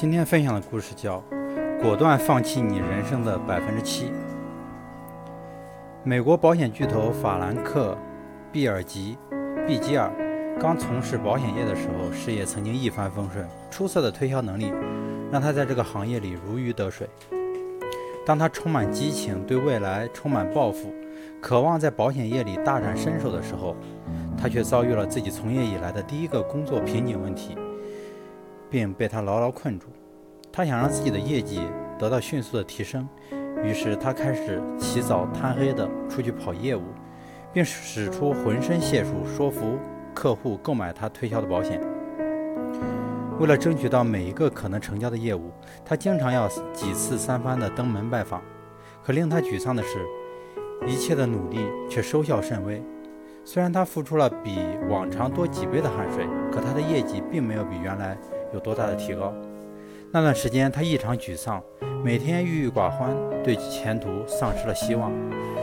今天分享的故事叫《果断放弃你人生的百分之七》。美国保险巨头法兰克·毕尔吉·毕吉尔刚从事保险业的时候，事业曾经一帆风顺，出色的推销能力让他在这个行业里如鱼得水。当他充满激情，对未来充满抱负，渴望在保险业里大展身手的时候，他却遭遇了自己从业以来的第一个工作瓶颈问题。并被他牢牢困住。他想让自己的业绩得到迅速的提升，于是他开始起早贪黑的出去跑业务，并使出浑身解数说服客户购买他推销的保险。为了争取到每一个可能成交的业务，他经常要几次三番的登门拜访。可令他沮丧的是，一切的努力却收效甚微。虽然他付出了比往常多几倍的汗水，可他的业绩并没有比原来。有多大的提高？那段时间，他异常沮丧，每天郁郁寡欢，对前途丧失了希望，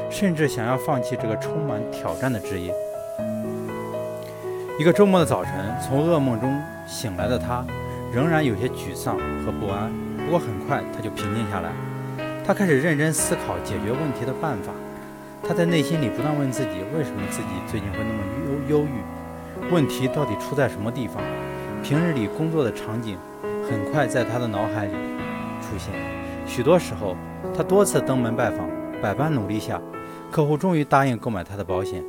甚至想要放弃这个充满挑战的职业。一个周末的早晨，从噩梦中醒来的他，仍然有些沮丧和不安。不过很快他就平静下来，他开始认真思考解决问题的办法。他在内心里不断问自己：为什么自己最近会那么忧忧郁？问题到底出在什么地方？平日里工作的场景很快在他的脑海里出现。许多时候，他多次登门拜访，百般努力下，客户终于答应购买他的保险。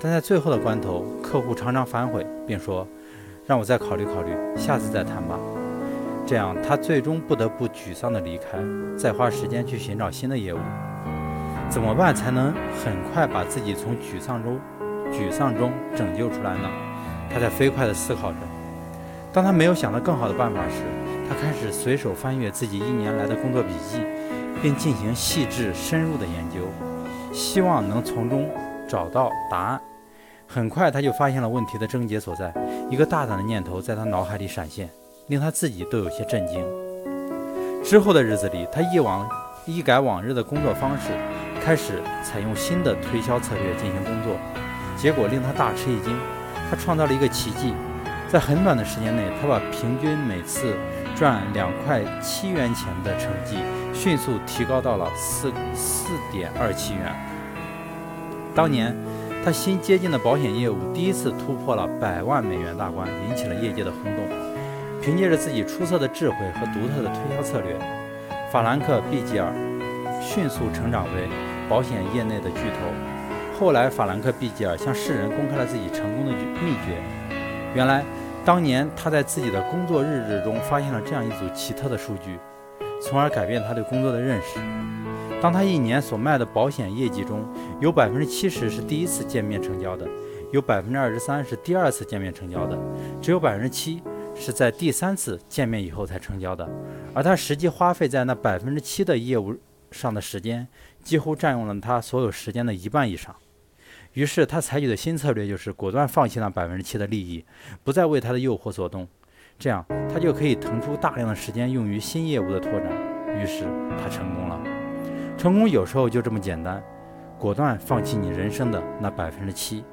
但在最后的关头，客户常常反悔，并说：“让我再考虑考虑，下次再谈吧。”这样，他最终不得不沮丧地离开，再花时间去寻找新的业务。怎么办才能很快把自己从沮丧中沮丧中拯救出来呢？他在飞快地思考着。当他没有想到更好的办法时，他开始随手翻阅自己一年来的工作笔记，并进行细致深入的研究，希望能从中找到答案。很快，他就发现了问题的症结所在。一个大胆的念头在他脑海里闪现，令他自己都有些震惊。之后的日子里，他一往一改往日的工作方式，开始采用新的推销策略进行工作，结果令他大吃一惊。他创造了一个奇迹。在很短的时间内，他把平均每次赚两块七元钱的成绩迅速提高到了四四点二七元。当年，他新接近的保险业务第一次突破了百万美元大关，引起了业界的轰动。凭借着自己出色的智慧和独特的推销策略，法兰克·毕吉尔迅速成长为保险业内的巨头。后来，法兰克·毕吉尔向世人公开了自己成功的秘诀。原来。当年他在自己的工作日志中发现了这样一组奇特的数据，从而改变他对工作的认识。当他一年所卖的保险业绩中有百分之七十是第一次见面成交的，有百分之二十三是第二次见面成交的，只有百分之七是在第三次见面以后才成交的。而他实际花费在那百分之七的业务上的时间，几乎占用了他所有时间的一半以上。于是他采取的新策略就是果断放弃那百分之七的利益，不再为他的诱惑所动，这样他就可以腾出大量的时间用于新业务的拓展。于是他成功了。成功有时候就这么简单，果断放弃你人生的那百分之七。